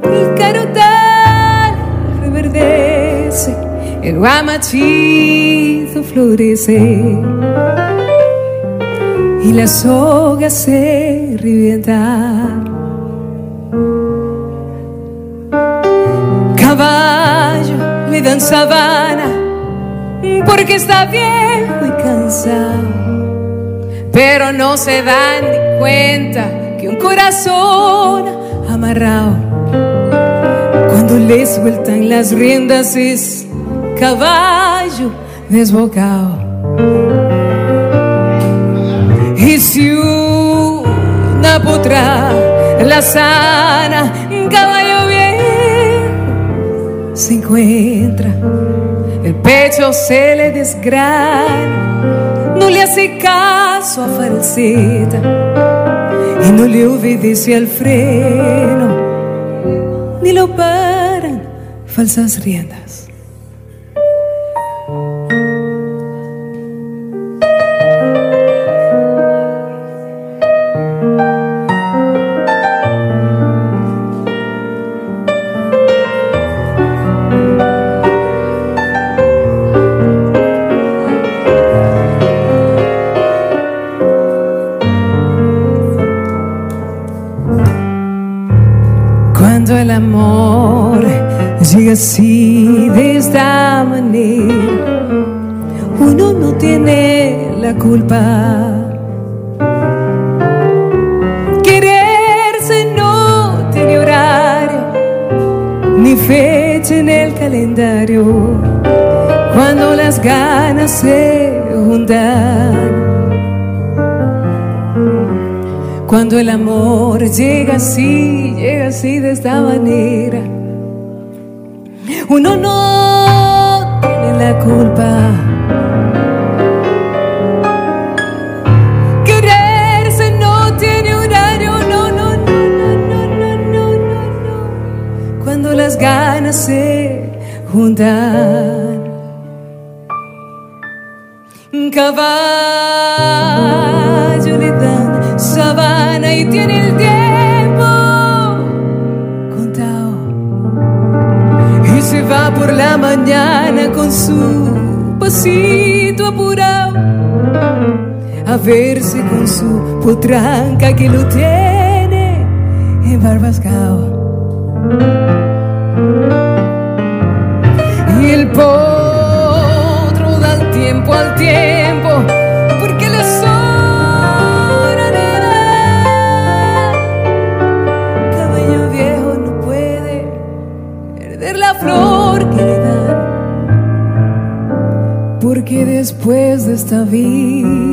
El carotal reverdece, el guamachito florece y la soga se revienta. Caballo le dan sabana porque está viejo y cansado, pero no se dan ni cuenta que un corazón amarrado cuando le sueltan las riendas es caballo desbocado. Y si una potra la sana, se encuentra, el pecho se le desgrana, no le hace caso a falseta y no le obedece al freno, ni lo paran falsas riendas. Cuando el amor llega así, llega así de esta manera, uno no tiene la culpa. Quererse no tiene con su pasito apurado a verse con su potranca que lo tiene embarbascado. Y el potro da tiempo al tiempo porque después de esta vida